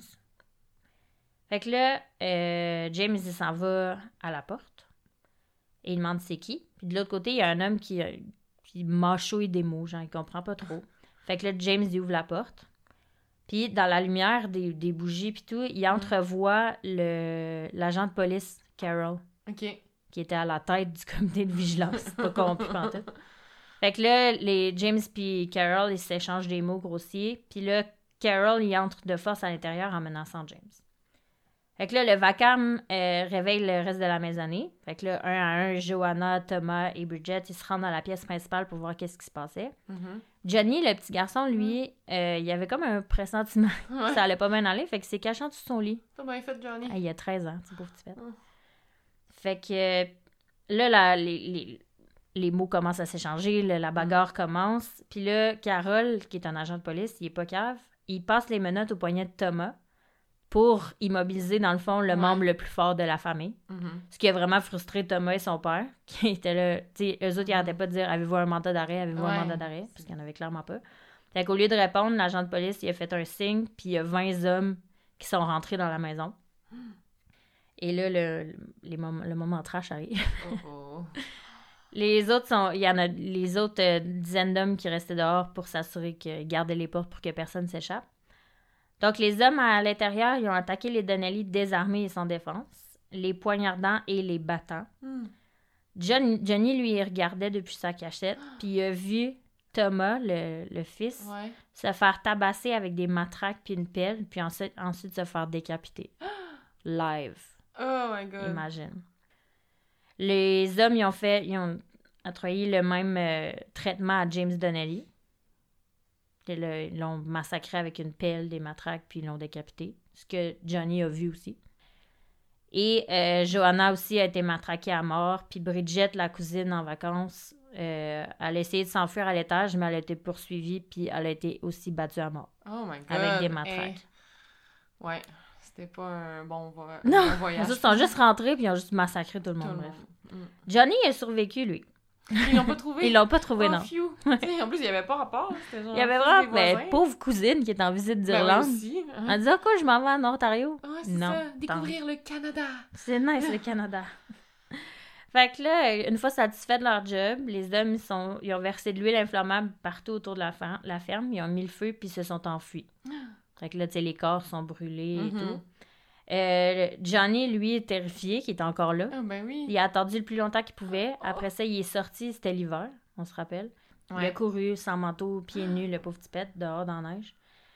Fait que là, euh, James, il s'en va à la porte et il demande c'est qui. Puis de l'autre côté, il y a un homme qui, euh, qui mâchouille des mots, genre, il comprend pas trop. Fait que là, James, il ouvre la porte. Puis dans la lumière des, des bougies puis tout, il entrevoit le l'agent de police, Carol Ok. qui était à la tête du comité de vigilance. Pas corrompu pantoute. Fait que là, les James puis Carol, ils s'échangent des mots grossiers. Puis là, Carol, il entre de force à l'intérieur en menaçant James. Fait que là, le vacarme euh, réveille le reste de la maisonnée. Fait que là, un à un, Joanna, Thomas et Bridget, ils se rendent dans la pièce principale pour voir qu'est-ce qui se passait. Mhm. Johnny, le petit garçon, lui, euh, il avait comme un pressentiment Ouais. que ça allait pas bien aller. Fait qu'il s'est caché en dessous de son lit. T'as bien fait, Johnny. Ah, il y a 13 ans, c'est pauvre petit pet. Mm. Fait que euh, là, la- les, les, les mots commencent à s'échanger, la bagarre commence. Puis là, Carole, qui est un agent de police, il est pas cave, il passe les menottes au poignet de Thomas pour immobiliser, dans le fond, le Ouais. membre le plus fort de la famille. Mhm. Ce qui a vraiment frustré Thomas et son père, qui étaient là. Sais, eux autres, ils arrêtaient pas de dire Avez-vous un mandat d'arrêt Avez-vous un mandat d'arrêt? Parce qu'il n'y en avait clairement pas. Fait qu'au lieu de répondre, l'agent de police, il a fait un signe, puis il y a 20 hommes qui sont rentrés dans la maison. Et là, le, les mom- le moment trash arrive. Oh, oh. Les autres sont. Il y en a les autres euh, dizaines d'hommes qui restaient dehors pour s'assurer qu'ils gardaient les portes pour que personne s'échappe. Donc, les hommes à l'intérieur, ils ont attaqué les Donnelly désarmés et sans défense, les poignardant et les battant. Hmm. John- Johnny, lui, il regardait depuis sa cachette, puis il a vu Thomas, le, le fils, Ouais. se faire tabasser avec des matraques puis une pelle, puis ensuite, ensuite se faire décapiter. Live, Oh my god. imagine. Les hommes, ils ont fait, ils ont le même euh, traitement à James Donnelly. Ils le- ils l'ont massacré avec une pelle, des matraques, puis ils l'ont décapité. Ce que Johnny a vu aussi. Et euh, Johanna aussi a été matraquée à mort. Puis Bridget, la cousine en vacances, euh, elle a essayé de s'enfuir à l'étage, mais elle a été poursuivie, puis elle a été aussi battue à mort. Oh my god. Avec des matraques. Eh. Ouais. C'était pas un bon, vo- un Non, bon voyage. Ils sont juste rentrés, puis ils ont juste massacré tout le Tout monde. le bref. monde. Mm. Johnny a survécu, lui. Ils l'ont pas trouvé? Ils l'ont pas trouvé, oh, non. En plus, il y avait pas rapport. Genre Il y avait vraiment ben, pauvre cousine qui est en visite Ben d'Irlande. elle dit Ah, quoi, je m'en vais en Ontario? C'est Non, ça. Découvrir le Canada. C'est nice, le Canada. fait que là, une fois satisfaits de leur job, les hommes ils sont, ils ont versé de l'huile inflammable partout autour de la, fer- la ferme. Ils ont mis le feu puis ils se sont enfuis. Fait que là, tu sais, les corps sont brûlés et Mhm. tout. Euh, Johnny, lui, est terrifié, qui est encore là. Ah, ben oui. Il a attendu le plus longtemps qu'il pouvait. Après ça, il est sorti, c'était l'hiver, on se rappelle. Il a couru sans manteau, pieds nus, le pauvre petit pet, dehors dans la neige.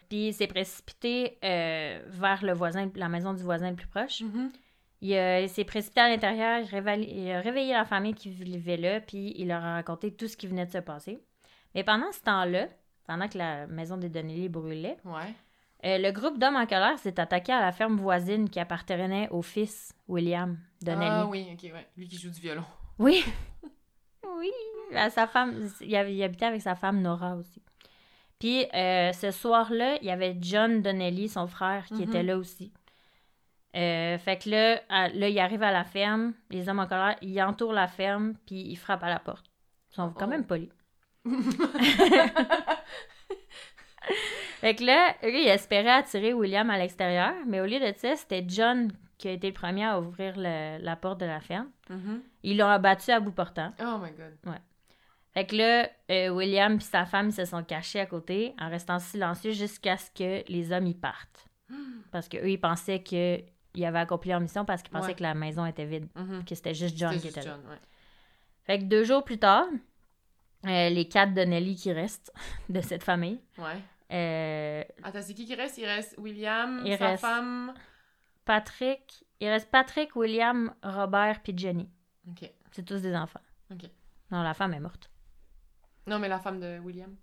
Puis il s'est précipité euh, vers le voisin, la maison du voisin le plus proche. Mhm. Il, euh, s'est précipité à l'intérieur, il, a réveillé la famille qui vivait là, puis il leur a raconté tout ce qui venait de se passer. Mais pendant ce temps-là, pendant que la maison des Donnelly brûlait, Ouais. Euh, le groupe d'hommes en colère s'est attaqué à la ferme voisine qui appartenait au fils William Donnelly. Ah oui, ok, ouais. Lui qui joue du violon. Oui. oui. À sa femme, il, habitait avec sa femme Nora aussi. Puis euh, ce soir-là, il y avait John Donnelly, son frère, qui Mhm. était là aussi. Euh, fait que là, à- là, il arrive à la ferme, les hommes en colère, ils entourent la ferme, puis ils frappent à la porte. Ils sont quand Oh. même polis. fait que là, eux, ils espéraient attirer William à l'extérieur, mais au lieu de ça, c'était John qui a été le premier à ouvrir le- la porte de la ferme. Mhm. Ils l'ont abattu à bout portant. Oh my god. Fait que là, euh, William et sa femme ils se sont cachés à côté en restant silencieux jusqu'à ce que les hommes y partent. Parce qu'eux, ils pensaient qu'ils avaient accompli leur mission parce qu'ils pensaient Ouais. que la maison était vide, Mhm. que c'était juste John qui était là. John, ouais. Fait que deux jours plus tard, euh, les quatre Donnelly qui restent de cette famille, Ouais. Euh, Attends, c'est qui qui reste? Il reste William, Il sa reste- femme. Patrick, il reste Patrick, William, Robert puis Jenny. Ok. C'est tous des enfants. Ok. Non, la femme est morte. Non, mais la femme de William.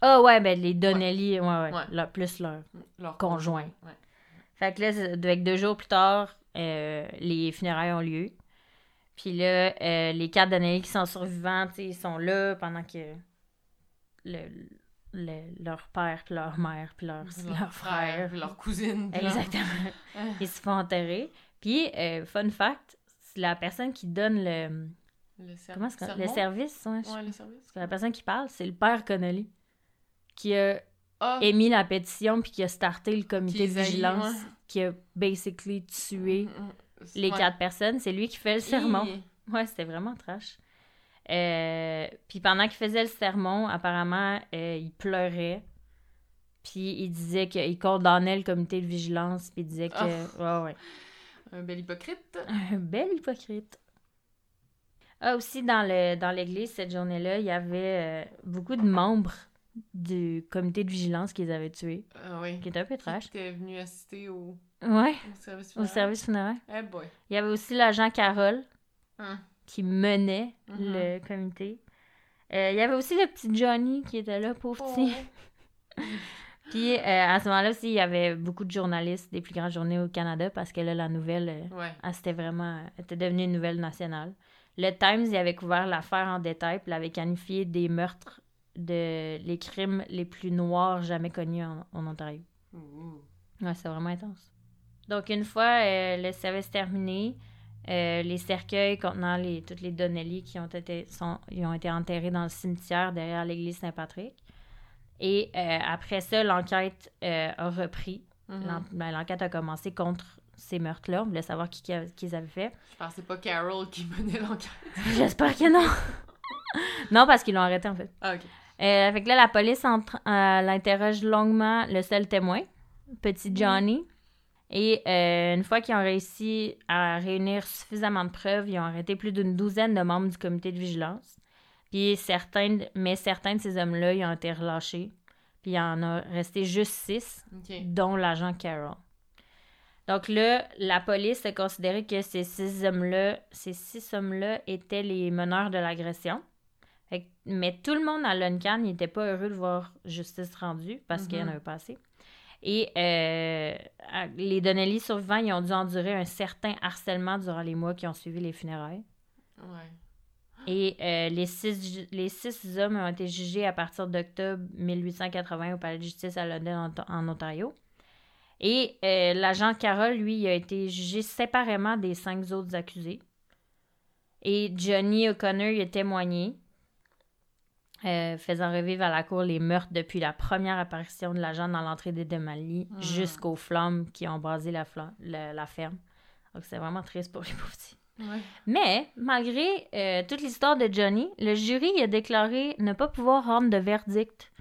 Ah ouais, ben les Donnelly, ouais, ouais, Ouais. leur- plus leur Leur Conjoint. Ouais. Fait que là, avec deux jours plus tard, euh, les funérailles ont lieu. Puis là, euh, les quatre Donnelly qui sont survivants, ils sont là pendant que le- le- leur père, puis leur mère, puis leur, leur frère, puis leur cousine. leur- exactement, ils se font enterrer. Puis, euh, fun fact, c'est la personne qui donne le, Le, ser- comment le service, ouais, je- Ouais, le service. la personne qui parle, c'est le père Connolly, qui a Ah, émis la pétition, puis qui a starté le comité de les vigilance, ouais. qui a basically tué mm, mm, les ouais. quatre personnes. C'est lui qui fait le sermon. Ouais, c'était vraiment trash. Euh, puis pendant qu'il faisait le sermon, apparemment, euh, il pleurait. Puis il disait qu'il condamnait le comité de vigilance. Puis il disait que. Ah. Ouais, ouais. Un bel hypocrite. Un bel hypocrite. Ah, aussi, dans le dans l'église, cette journée-là, il y avait euh, beaucoup de membres du comité de vigilance qu'ils avaient tués, Ah oui. qui était un peu trash. Qui était venu assister au, Ouais, au service au funéraire. service funéraire. Eh boy. Il y avait aussi l'agent Carole, Hum. Qui menait Mhm. le comité. Euh, il y avait aussi le petit Johnny qui était là, pauvre petit. Oh. Puis euh, à ce moment-là aussi, il y avait beaucoup de journalistes des plus grandes journées au Canada parce que là, la nouvelle, euh, Ouais. elle, c'était vraiment, elle était devenue une nouvelle nationale. Le Times, il avait couvert l'affaire en détail puis l'avait qualifié des meurtres de les crimes les plus noirs jamais connus en, en Ontario. Ouais, c'est vraiment intense. Donc, une fois euh, le service terminé, euh, les cercueils contenant les, toutes les Donnelly qui ont été, sont, ils ont été enterrés dans le cimetière derrière l'église Saint-Patrick. Et euh, après ça, l'enquête euh, a repris. Mhm. Ben, L'enquête a commencé contre ces meurtres-là. On voulait savoir qui, qui, a- qui les avait fait. Je pensais pas Carol qui menait l'enquête. J'espère que non. non, parce qu'ils l'ont arrêté, en fait. Ah, ok. Euh, fait que là, la police l'interroge longuement le seul témoin, petit Johnny. Et euh, une fois qu'ils ont réussi à réunir suffisamment de preuves, ils ont arrêté plus d'une douzaine de membres du comité de vigilance. Puis certains, mais certains de ces hommes-là, ils ont été relâchés. Puis il y en a resté juste six, dont l'agent Carroll. Donc là, la police a considéré que ces six hommes-là, ces six hommes-là étaient les meneurs de l'agression. Mais tout le monde à Luncan n'était pas heureux de voir justice rendue parce qu'il y en avait pas assez. Et euh, les Donnelly survivants, ils ont dû endurer un certain harcèlement durant les mois qui ont suivi les funérailles. Ouais. Et euh, les, six, les six hommes ont été jugés à partir d'octobre 1880 au palais de justice à London, en, en Ontario. Et euh, l'agent Carroll, lui, a été jugé séparément des cinq autres accusés. Et Johnny O'Connor il a témoigné, euh, faisant revivre à la cour les meurtres depuis la première apparition de l'agent dans l'entrée des Demali Hmm. jusqu'aux flammes qui ont brasé la, fla- la, la ferme. Donc c'est vraiment triste pour les pauvres. Ouais. Mais, malgré euh, toute l'histoire de Johnny, le jury a déclaré ne pas pouvoir rendre de verdict.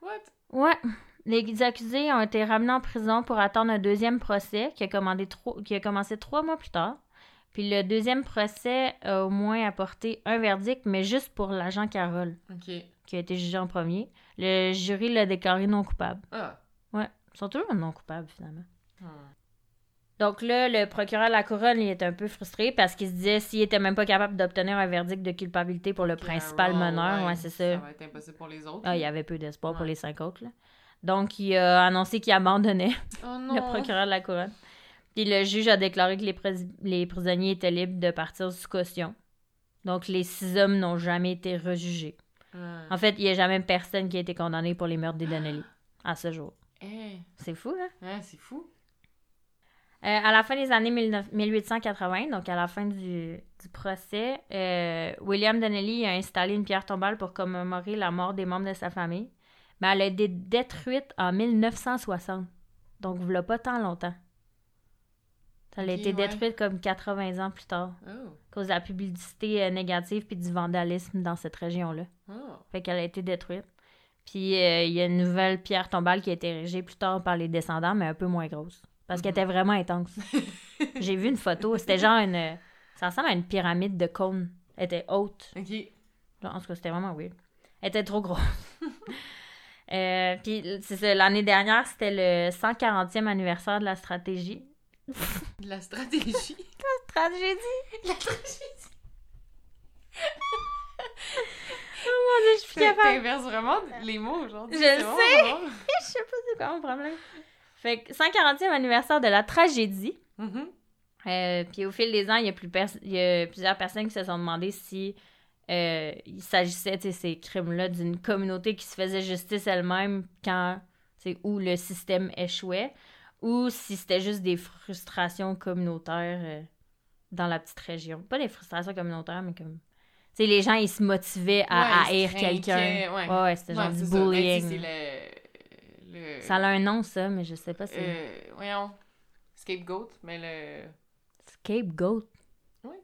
What? Ouais. Les accusés ont été ramenés en prison pour attendre un deuxième procès qui a, commandé tro- qui a commencé trois mois plus tard. Puis le deuxième procès a au moins apporté un verdict, mais juste pour l'agent Carroll, Ok. qui a été jugé en premier. Le jury l'a déclaré non coupable. Ah. Ouais, ils sont toujours non coupables finalement. Hmm. Donc là, le procureur de la couronne, il était un peu frustré parce qu'il se disait s'il était même pas capable d'obtenir un verdict de culpabilité pour le principal meneur, ouais, c'est ça. Ça va être impossible pour les autres. Ah, il y avait peu d'espoir pour les cinq autres. là. Donc, il a annoncé qu'il abandonnait Oh non. le procureur de la couronne. Puis le juge a déclaré que les, pris- les prisonniers étaient libres de partir sous caution. Donc, les six hommes n'ont jamais été rejugés. Ouais. En fait, il n'y a jamais personne qui a été condamné pour les meurtres des Donnelly à ce jour. Eh, C'est fou, hein? ouais, c'est fou. Euh, à la fin des années 19 1880, donc à la fin du, du procès, euh, William Donnelly a installé une pierre tombale pour commémorer la mort des membres de sa famille. Mais elle a été détruite en 1960. Donc, voilà pas tant longtemps. Elle a été ouais. détruite comme 80 ans plus tard, Oh. à cause de la publicité euh, négative puis du vandalisme dans cette région-là. Oh. Fait qu'elle a été détruite. Puis euh, il y a une nouvelle pierre tombale qui a été érigée plus tard par les descendants, mais un peu moins grosse. Parce qu'elle Mhm. était vraiment intense. J'ai vu une photo, c'était genre une. Ça ressemble à une pyramide de cônes. Elle était haute. Ok. En tout cas, c'était vraiment weird. Elle était trop grosse. Euh, puis c'est ça, l'année dernière, c'était le 140e anniversaire de la stratégie. De la stratégie. Tragédie! la tragédie. Oh mon dieu, je suis plus capable. T'inverses vraiment les mots aujourd'hui. Je c'est le sais. Je sais pas c'est quoi mon problème. Fait que 140e anniversaire de la tragédie. Mhm. Euh, puis au fil des ans, il y, a plus pers- il y a plusieurs personnes qui se sont demandé si euh, il s'agissait de ces crimes-là d'une communauté qui se faisait justice elle-même quand c'est où le système échouait ou si c'était juste des frustrations communautaires euh, dans la petite région. Pas des frustrations communautaires, mais comme. Tu sais, les gens, ils se motivaient à Ouais, haïr quelqu'un. ouais. Ouais, ouais, c'était genre du c'est ça. Ben, bullying. c'est le. le... Ça a un nom, ça, mais je sais pas si. Euh, voyons. Scapegoat, mais le. Scapegoat? Oui.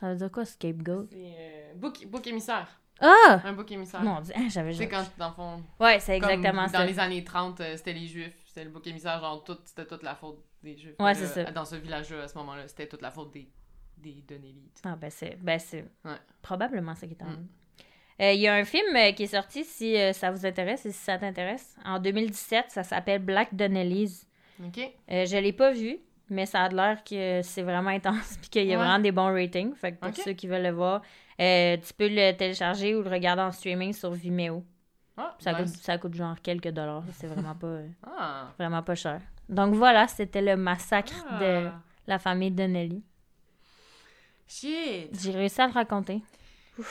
Ça veut dire quoi, scapegoat? C'est. Euh, bouc, bouc émissaire. Ah! Un bouc émissaire. Mon dieu, j'avais sais, jamais. quand, dans le fond. Ouais, c'est comme exactement dans ça. les années 30, euh, c'était les Juifs. C'était le bouc émissaire, genre, tout, c'était toute la faute des Juifs. Ouais, c'est ça. Dans ce village-là, à ce moment-là, c'était toute la faute des, des. Ah, ben c'est, ben c'est Ouais. probablement ça qui est en Mm. Euh, Il y a un film euh, qui est sorti, si euh, ça vous intéresse et si ça t'intéresse, en 2017, ça s'appelle Black Donnellys. Ok? Je l'ai pas vu, mais ça a l'air que c'est vraiment intense puis qu'il y a Ouais. vraiment des bons ratings. Fait que pour ceux qui veulent le voir, tu peux le télécharger ou le regarder en streaming sur Vimeo. Ah, Ça, coûte, ça coûte genre quelques dollars. C'est vraiment pas, Ah. vraiment pas cher. Donc voilà, c'était le massacre de Ah. la famille Donnelly. Shit! J'ai réussi à le raconter. Ouais.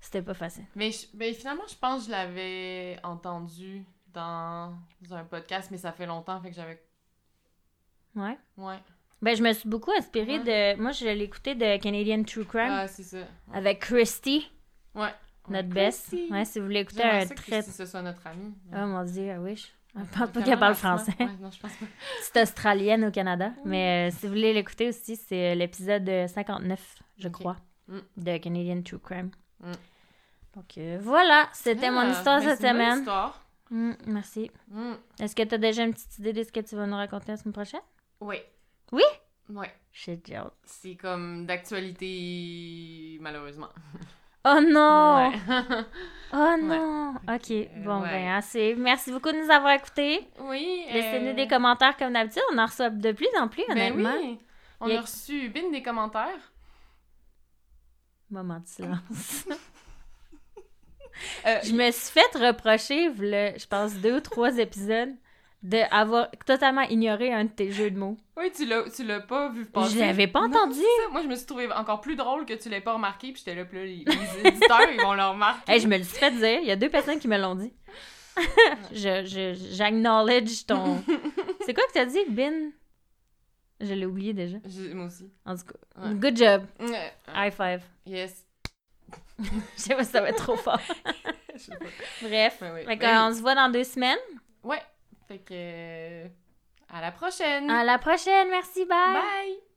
C'était pas facile. Mais, je- mais finalement, je pense que je l'avais entendu dans un podcast, mais ça fait longtemps, fait que j'avais. Ouais. Ouais. Ben, je me suis beaucoup inspirée de. Moi, je l'ai écouté de Canadian True Crime Ah, c'est ça. Ouais. avec Christy, Ouais. Notre best. Ouais, si vous voulez écouter un très. Christy, ce soit notre amie. Oh mon dieu, I wish. Je pense pas qu'elle parle français. Ouais, non, je pense pas. C'est australienne au Canada. Mais euh, si vous voulez l'écouter aussi, c'est l'épisode 59, je Ok. crois, Mm. de Canadian True Crime. Mm. Donc euh, voilà, c'était mon Ah, histoire mais cette bonne semaine. histoire. Mm, merci. Est-ce que tu as déjà une petite idée de ce que tu vas nous raconter la semaine prochaine? Oui. Oui? Ouais. Shit. C'est comme d'actualité, malheureusement. Oh non! Ouais. Oh non! Ok, euh, bon, ouais. ben, assez. Merci beaucoup de nous avoir écoutés. oui. Laissez-nous euh, des commentaires comme d'habitude. On en reçoit de plus en plus, Ben honnêtement. oui. On a- a reçu bin des commentaires. Moment de silence. Euh, je me suis fait reprocher, je pense, deux ou trois épisodes, d'avoir totalement ignoré un de tes jeux de mots. Oui, tu l'as, tu l'as pas vu passer. Je l'avais pas Non, entendu. ça. Moi, je me suis trouvé encore plus drôle que tu l'aies pas remarqué, puis j'étais là, là, les, les éditeurs, ils vont le remarquer. Hey, je me le suis fait dire. Il y a deux personnes qui me l'ont dit. je, je, j'acknowledge ton. C'est quoi que t'as dit, Bin? Je l'ai oublié déjà. Je- moi aussi. En tout cas, Ouais. good job. Ouais. High five. Yes. Je sais pas si ça va être trop fort. Je sais pas. Bref. Ouais, qu'on se voit dans deux semaines. Ouais. Fait que. euh, À la prochaine. À la prochaine. Merci. Bye. Bye.